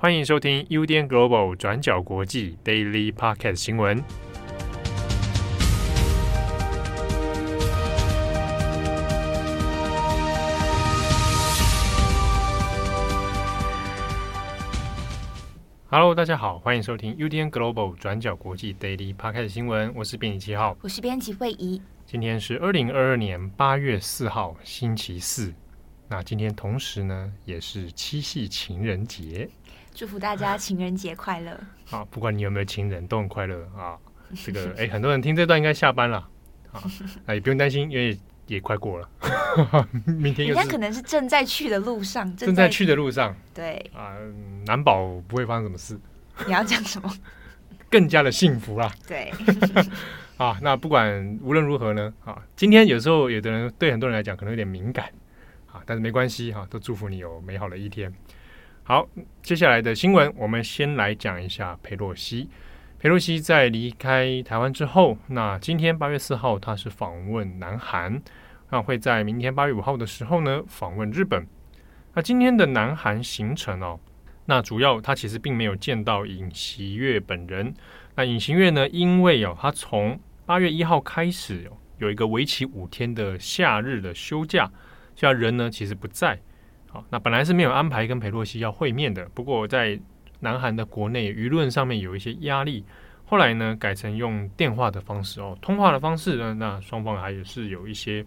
欢迎收听 UDN Global 转角国际 Daily Podcast 新闻。Hello，大家好，欢迎收听 UDN Global 转角国际 Daily Podcast 新闻。我是编辑七号，我是编辑惠仪。今天是二零二二年八月四号，星期四。那今天同时呢，也是七夕情人节。祝福大家情人节快乐！啊，不管你有没有情人，都很快乐啊。这个哎，很多人听这段应该下班了啊，那也不用担心，因为也快过了。明天人家可能是正在去的路上，正在去的路上。对啊，难保不会发生什么事。你要讲什么？更加的幸福啦。对。啊，那不管无论如何呢，啊，今天有时候有的人对很多人来讲可能有点敏感啊，但是没关系哈，都祝福你有美好的一天。好，接下来的新闻，我们先来讲一下佩洛西。佩洛西在离开台湾之后，那今天八月四号，他是访问南韩，那会在明天八月五号的时候呢，访问日本。那今天的南韩行程哦，那主要他其实并没有见到尹锡悦本人。那尹锡悦呢，因为哦，他从八月一号开始有一个为期五天的夏日的休假，现在人呢其实不在。好，那本来是没有安排跟裴洛西要会面的，不过在南韩的国内舆论上面有一些压力，后来呢改成用电话的方式哦，通话的方式呢，那双方还是有一些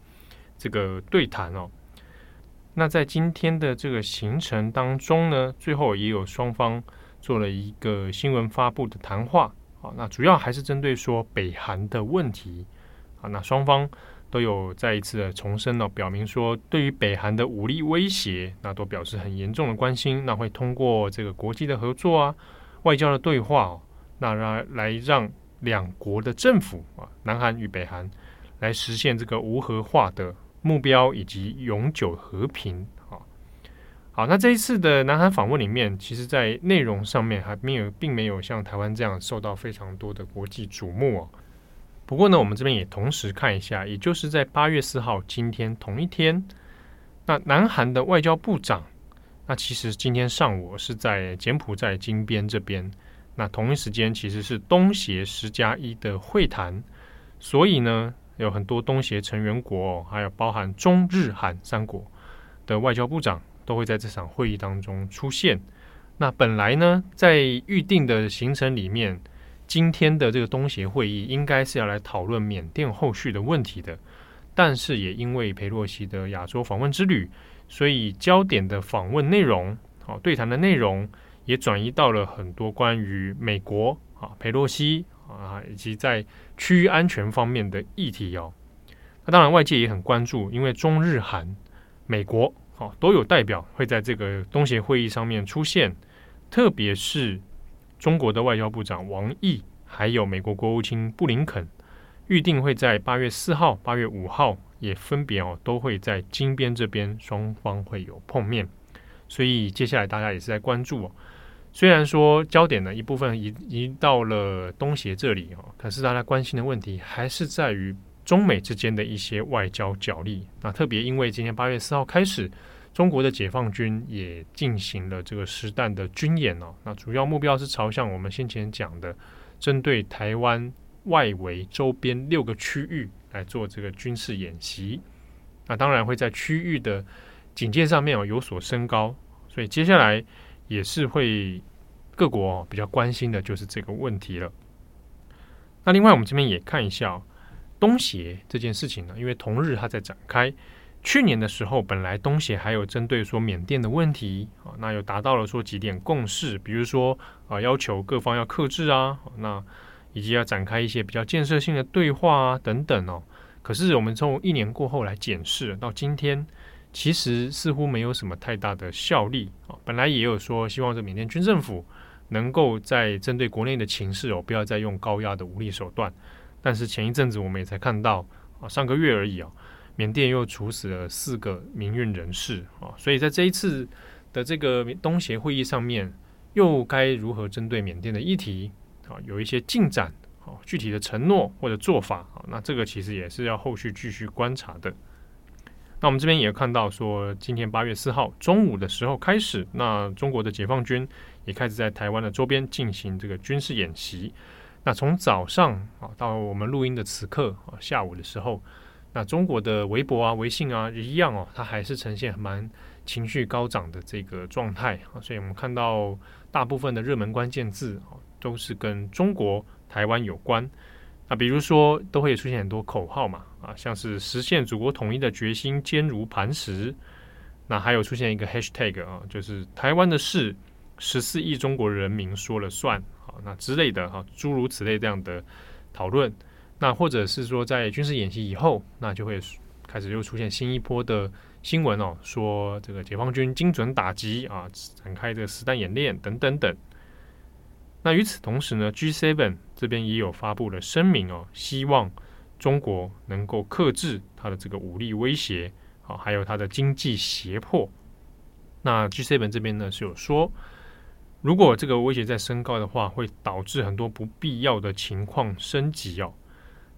这个对谈哦。那在今天的这个行程当中呢，最后也有双方做了一个新闻发布的谈话，好，那主要还是针对说北韩的问题，啊，那双方。都有再一次的重申了，表明说对于北韩的武力威胁，那都表示很严重的关心。那会通过这个国际的合作啊，外交的对话哦，那让来让两国的政府啊，南韩与北韩来实现这个无核化的目标以及永久和平啊。好，那这一次的南韩访问里面，其实在内容上面还没有，并没有像台湾这样受到非常多的国际瞩目哦。不过呢，我们这边也同时看一下，也就是在八月四号今天同一天，那南韩的外交部长，那其实今天上午是在柬埔寨金边这边，那同一时间其实是东协十加一的会谈，所以呢，有很多东协成员国，还有包含中日韩三国的外交部长都会在这场会议当中出现。那本来呢，在预定的行程里面。今天的这个东协会议应该是要来讨论缅甸后续的问题的，但是也因为裴洛西的亚洲访问之旅，所以焦点的访问内容，好对谈的内容也转移到了很多关于美国啊裴洛西啊以及在区域安全方面的议题哦。那当然外界也很关注，因为中日韩美国啊都有代表会在这个东协会议上面出现，特别是。中国的外交部长王毅，还有美国国务卿布林肯，预定会在八月四号、八月五号也分别哦，都会在金边这边双方会有碰面。所以接下来大家也是在关注哦。虽然说焦点呢一部分移移到了东协这里哦，可是大家关心的问题还是在于中美之间的一些外交角力。那特别因为今天八月四号开始。中国的解放军也进行了这个实弹的军演哦，那主要目标是朝向我们先前讲的，针对台湾外围周边六个区域来做这个军事演习。那当然会在区域的警戒上面哦有所升高，所以接下来也是会各国比较关心的就是这个问题了。那另外我们这边也看一下东协这件事情呢，因为同日它在展开。去年的时候，本来东协还有针对说缅甸的问题啊，那有达到了说几点共识，比如说啊，要求各方要克制啊，那以及要展开一些比较建设性的对话啊等等哦。可是我们从一年过后来检视，到今天其实似乎没有什么太大的效力啊。本来也有说希望这缅甸军政府能够在针对国内的情势哦，不要再用高压的武力手段。但是前一阵子我们也才看到啊，上个月而已啊。缅甸又处死了四个民运人士啊，所以在这一次的这个东协会议上面，又该如何针对缅甸的议题啊，有一些进展啊，具体的承诺或者做法啊，那这个其实也是要后续继续观察的。那我们这边也看到说，今天八月四号中午的时候开始，那中国的解放军也开始在台湾的周边进行这个军事演习。那从早上啊到我们录音的此刻啊下午的时候，那中国的微博啊、微信啊一样哦，它还是呈现蛮情绪高涨的这个状态啊。所以我们看到大部分的热门关键字啊都是跟中国台湾有关。那比如说都会出现很多口号嘛啊，像是实现祖国统一的决心坚如磐石。那还有出现一个 hashtag 啊，就是台湾的事十四亿中国人民说了算。好那之类的哈，诸如此类这样的讨论，那或者是说在军事演习以后，那就会开始又出现新一波的新闻哦，说这个解放军精准打击啊，展开这个实弹演练等等等。那与此同时呢，G7 这边也有发布了声明哦，希望中国能够克制它的这个武力威胁啊，还有它的经济胁迫。那 G7 这边呢是有说。如果这个威胁再升高的话，会导致很多不必要的情况升级哦。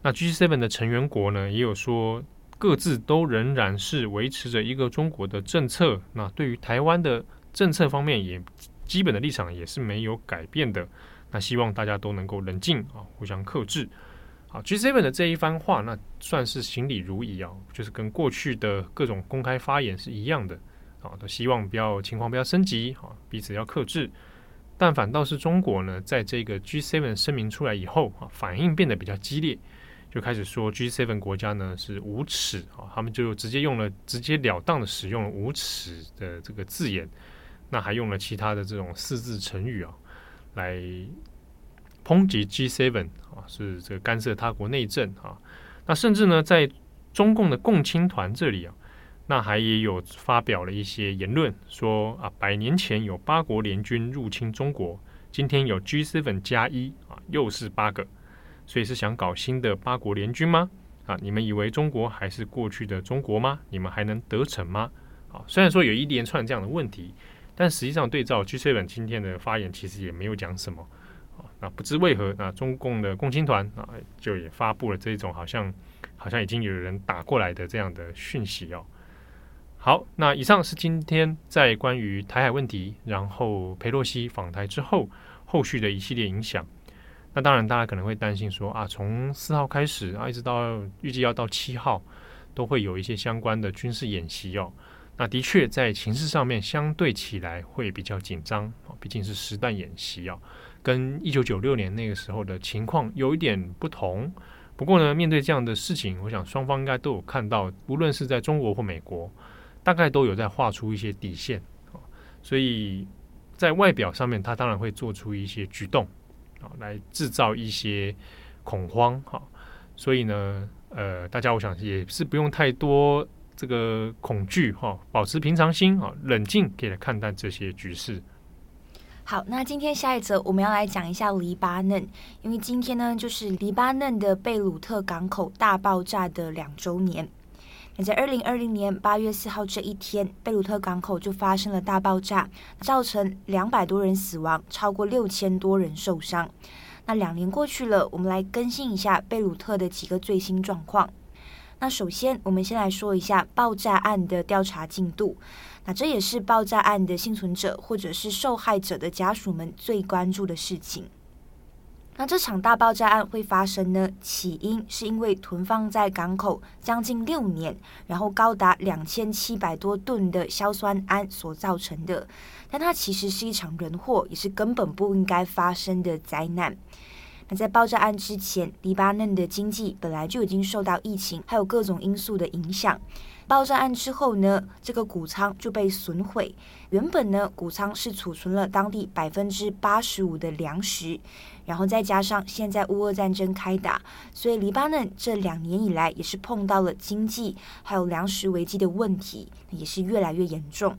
那 G7 的成员国呢，也有说各自都仍然是维持着一个中国的政策。那对于台湾的政策方面，也基本的立场也是没有改变的。那希望大家都能够冷静啊，互相克制。好，G7 的这一番话，那算是行礼如仪啊，就是跟过去的各种公开发言是一样的啊，都希望不要情况不要升级啊，彼此要克制。但反倒是中国呢，在这个 G7 声明出来以后啊，反应变得比较激烈，就开始说 G7 国家呢是无耻啊，他们就直接用了直截了当的使用了无耻的这个字眼，那还用了其他的这种四字成语啊，来抨击 G7 啊，是这个干涉他国内政啊，那甚至呢，在中共的共青团这里啊。那还也有发表了一些言论，说啊，百年前有八国联军入侵中国，今天有 G7 加一啊，又是八个，所以是想搞新的八国联军吗？啊，你们以为中国还是过去的中国吗？你们还能得逞吗？啊，虽然说有一连串这样的问题，但实际上对照 G7 今天的发言，其实也没有讲什么啊。那不知为何，那中共的共青团啊，就也发布了这种好像好像已经有人打过来的这样的讯息哦。好，那以上是今天在关于台海问题，然后佩洛西访台之后后续的一系列影响。那当然，大家可能会担心说啊，从四号开始啊，一直到预计要到七号，都会有一些相关的军事演习哦。那的确在情势上面相对起来会比较紧张啊，毕竟是实弹演习哦，跟一九九六年那个时候的情况有一点不同。不过呢，面对这样的事情，我想双方应该都有看到，无论是在中国或美国。大概都有在画出一些底线，所以在外表上面，他当然会做出一些举动，啊，来制造一些恐慌，哈，所以呢，呃，大家我想也是不用太多这个恐惧，哈，保持平常心，啊，冷静可以来看待这些局势。好，那今天下一则我们要来讲一下黎巴嫩，因为今天呢，就是黎巴嫩的贝鲁特港口大爆炸的两周年。那在二零二零年八月四号这一天，贝鲁特港口就发生了大爆炸，造成两百多人死亡，超过六千多人受伤。那两年过去了，我们来更新一下贝鲁特的几个最新状况。那首先，我们先来说一下爆炸案的调查进度。那这也是爆炸案的幸存者或者是受害者的家属们最关注的事情。那这场大爆炸案会发生呢？起因是因为囤放在港口将近六年，然后高达两千七百多吨的硝酸铵所造成的。但它其实是一场人祸，也是根本不应该发生的灾难。那在爆炸案之前，黎巴嫩的经济本来就已经受到疫情还有各种因素的影响。爆炸案之后呢，这个谷仓就被损毁。原本呢，谷仓是储存了当地百分之八十五的粮食，然后再加上现在乌俄战争开打，所以黎巴嫩这两年以来也是碰到了经济还有粮食危机的问题，也是越来越严重。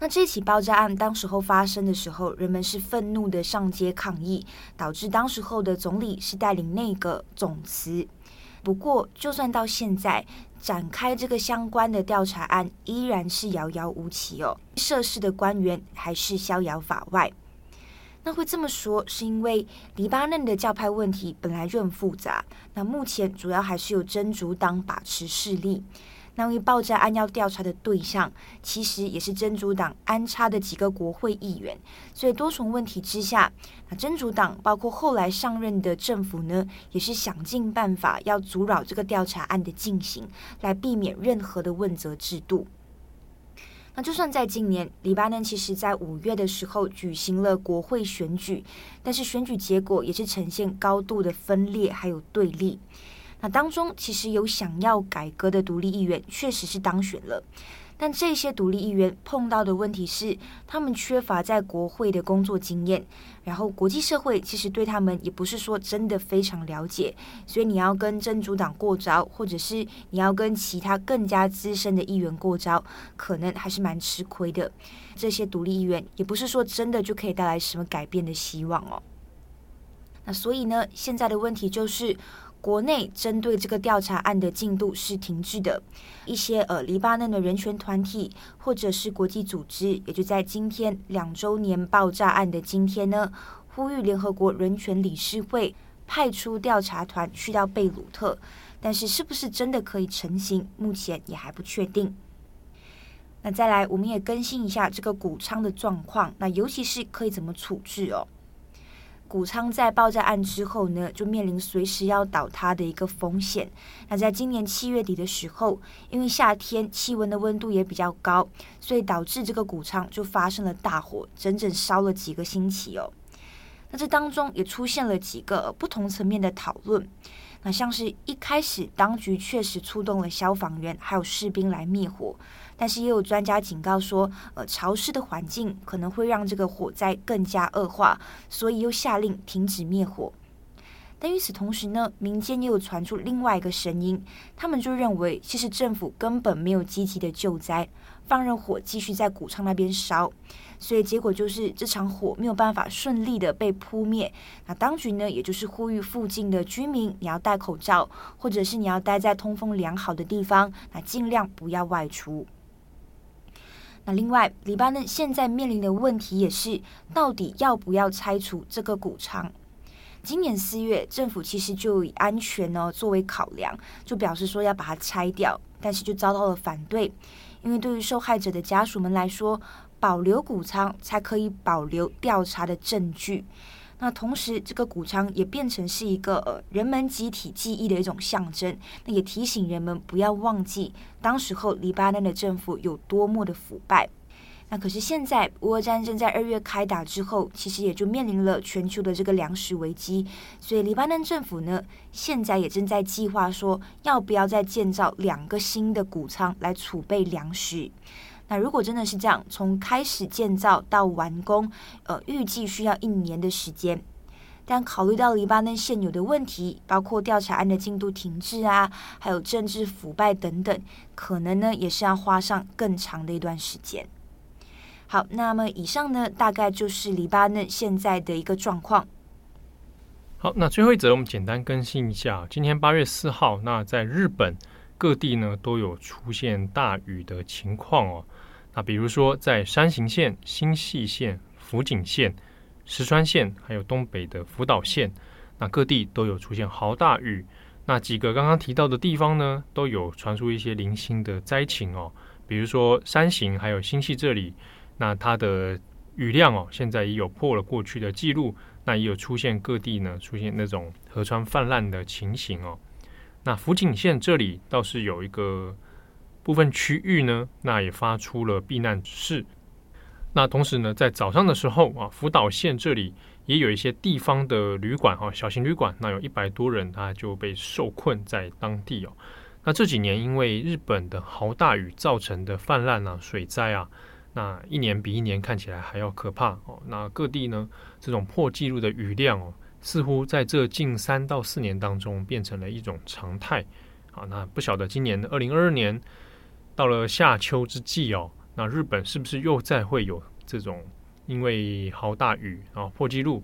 那这起爆炸案当时候发生的时候，人们是愤怒的上街抗议，导致当时候的总理是带领内阁总辞。不过，就算到现在展开这个相关的调查案，依然是遥遥无期哦。涉事的官员还是逍遥法外。那会这么说，是因为黎巴嫩的教派问题本来就很复杂。那目前主要还是有真主党把持势力。那位爆炸案要调查的对象，其实也是真主党安插的几个国会议员，所以多重问题之下，那真主党包括后来上任的政府呢，也是想尽办法要阻扰这个调查案的进行，来避免任何的问责制度。那就算在今年，黎巴嫩其实在五月的时候举行了国会选举，但是选举结果也是呈现高度的分裂还有对立。那当中其实有想要改革的独立议员，确实是当选了，但这些独立议员碰到的问题是，他们缺乏在国会的工作经验，然后国际社会其实对他们也不是说真的非常了解，所以你要跟真主党过招，或者是你要跟其他更加资深的议员过招，可能还是蛮吃亏的。这些独立议员也不是说真的就可以带来什么改变的希望哦。那所以呢，现在的问题就是。国内针对这个调查案的进度是停滞的，一些呃黎巴嫩的人权团体或者是国际组织，也就在今天两周年爆炸案的今天呢，呼吁联合国人权理事会派出调查团去到贝鲁特，但是是不是真的可以成行，目前也还不确定。那再来，我们也更新一下这个谷仓的状况，那尤其是可以怎么处置哦。谷仓在爆炸案之后呢，就面临随时要倒塌的一个风险。那在今年七月底的时候，因为夏天气温的温度也比较高，所以导致这个谷仓就发生了大火，整整烧了几个星期哦。那这当中也出现了几个不同层面的讨论。那像是一开始当局确实出动了消防员还有士兵来灭火。但是也有专家警告说，呃，潮湿的环境可能会让这个火灾更加恶化，所以又下令停止灭火。但与此同时呢，民间也有传出另外一个声音，他们就认为，其实政府根本没有积极的救灾，放任火继续在谷仓那边烧，所以结果就是这场火没有办法顺利的被扑灭。那当局呢，也就是呼吁附近的居民，你要戴口罩，或者是你要待在通风良好的地方，那尽量不要外出。那另外，黎巴嫩现在面临的问题也是，到底要不要拆除这个谷仓？今年四月，政府其实就以安全呢作为考量，就表示说要把它拆掉，但是就遭到了反对，因为对于受害者的家属们来说，保留谷仓才可以保留调查的证据。那同时，这个谷仓也变成是一个呃人们集体记忆的一种象征。那也提醒人们不要忘记，当时候黎巴嫩的政府有多么的腐败。那可是现在，乌俄战争在二月开打之后，其实也就面临了全球的这个粮食危机。所以，黎巴嫩政府呢，现在也正在计划说，要不要再建造两个新的谷仓来储备粮食。那如果真的是这样，从开始建造到完工，呃，预计需要一年的时间。但考虑到黎巴嫩现有的问题，包括调查案的进度停滞啊，还有政治腐败等等，可能呢也是要花上更长的一段时间。好，那么以上呢，大概就是黎巴嫩现在的一个状况。好，那最后一则我们简单更新一下，今天八月四号，那在日本各地呢都有出现大雨的情况哦。那比如说，在山形县、新潟县、福井县、石川县，还有东北的福岛县，那各地都有出现豪大雨。那几个刚刚提到的地方呢，都有传出一些零星的灾情哦。比如说山形还有新潟这里，那它的雨量哦，现在也有破了过去的记录。那也有出现各地呢出现那种河川泛滥的情形哦。那福井县这里倒是有一个。部分区域呢，那也发出了避难指示。那同时呢，在早上的时候啊，福岛县这里也有一些地方的旅馆啊，小型旅馆，那有一百多人，他就被受困在当地哦。那这几年因为日本的豪大雨造成的泛滥啊、水灾啊，那一年比一年看起来还要可怕哦。那各地呢，这种破纪录的雨量哦，似乎在这近三到四年当中变成了一种常态啊。那不晓得今年的二零二二年。到了夏秋之际哦，那日本是不是又再会有这种因为豪大雨啊破纪录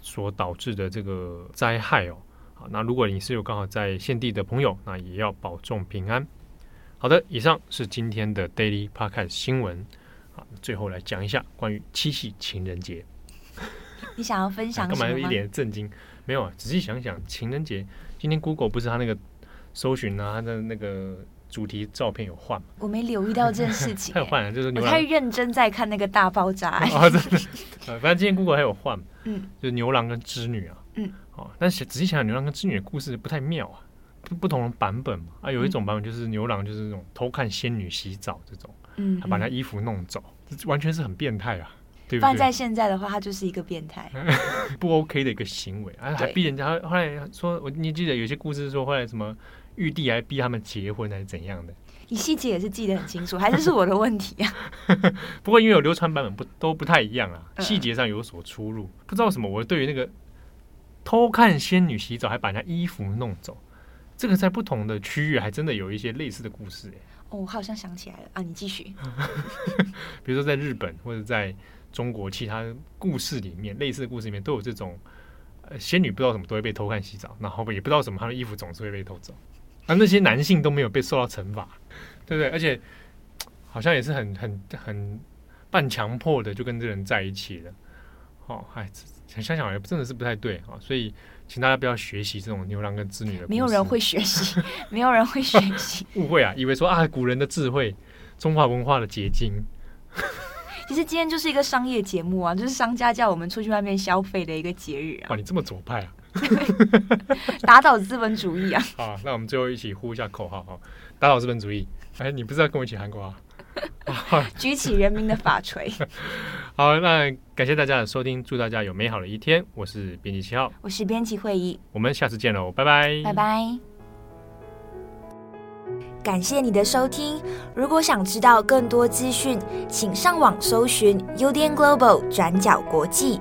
所导致的这个灾害哦？好，那如果你是有刚好在现地的朋友，那也要保重平安。好的，以上是今天的 Daily Podcast 新闻。好，最后来讲一下关于七夕情人节。你想要分享？干嘛有一点震惊？没有啊，仔细想想，情人节今天 Google 不是他那个搜寻啊，他的那个。主题照片有换吗？我没留意到这件事情。他 有换了，就是牛郎。我太认真在看那个大爆炸。哦，真的。呃，反正今天 Google 还有换。嗯。就是牛郎跟织女啊。嗯。哦，但是仔细想想，牛郎跟织女的故事不太妙啊，不不同的版本嘛。啊，有一种版本就是牛郎就是那种偷看仙女洗澡这种，嗯，他把他衣服弄走，这完全是很变态啊对。放在现在的话，他就是一个变态，不 OK 的一个行为啊，还逼人家。后来说，我你记得有些故事说，后来什么玉帝来逼他们结婚，还是怎样的？你细节也是记得很清楚，还是是我的问题啊？不过因为有流传版本不都不太一样啊，细节上有所出入。不知道什么，我对于那个偷看仙女洗澡还把人家衣服弄走，这个在不同的区域还真的有一些类似的故事。哦，我好像想起来了啊，你继续。比如说在日本或者在。中国其他故事里面，类似的故事里面都有这种，呃，仙女不知道什么都会被偷看洗澡，然后也不知道什么，她的衣服总是会被偷走，而那些男性都没有被受到惩罚，对不对？而且好像也是很很很半强迫的就跟这人在一起了，哦，哎，想想也真的是不太对啊，所以请大家不要学习这种牛郎跟织女的。没有人会学习，没有人会学习，误会啊，以为说啊，古人的智慧，中华文化的结晶。其实今天就是一个商业节目啊，就是商家叫我们出去外面消费的一个节日啊。哇，你这么左派啊！打倒资本主义啊！好，那我们最后一起呼一下口号哈，打倒资本主义！哎，你不是要跟我一起喊口号？举起人民的法锤！好，那感谢大家的收听，祝大家有美好的一天。我是编辑七号，我是编辑会议，我们下次见喽，拜拜，拜拜。感谢你的收听。如果想知道更多资讯，请上网搜寻 UDN Global 转角国际。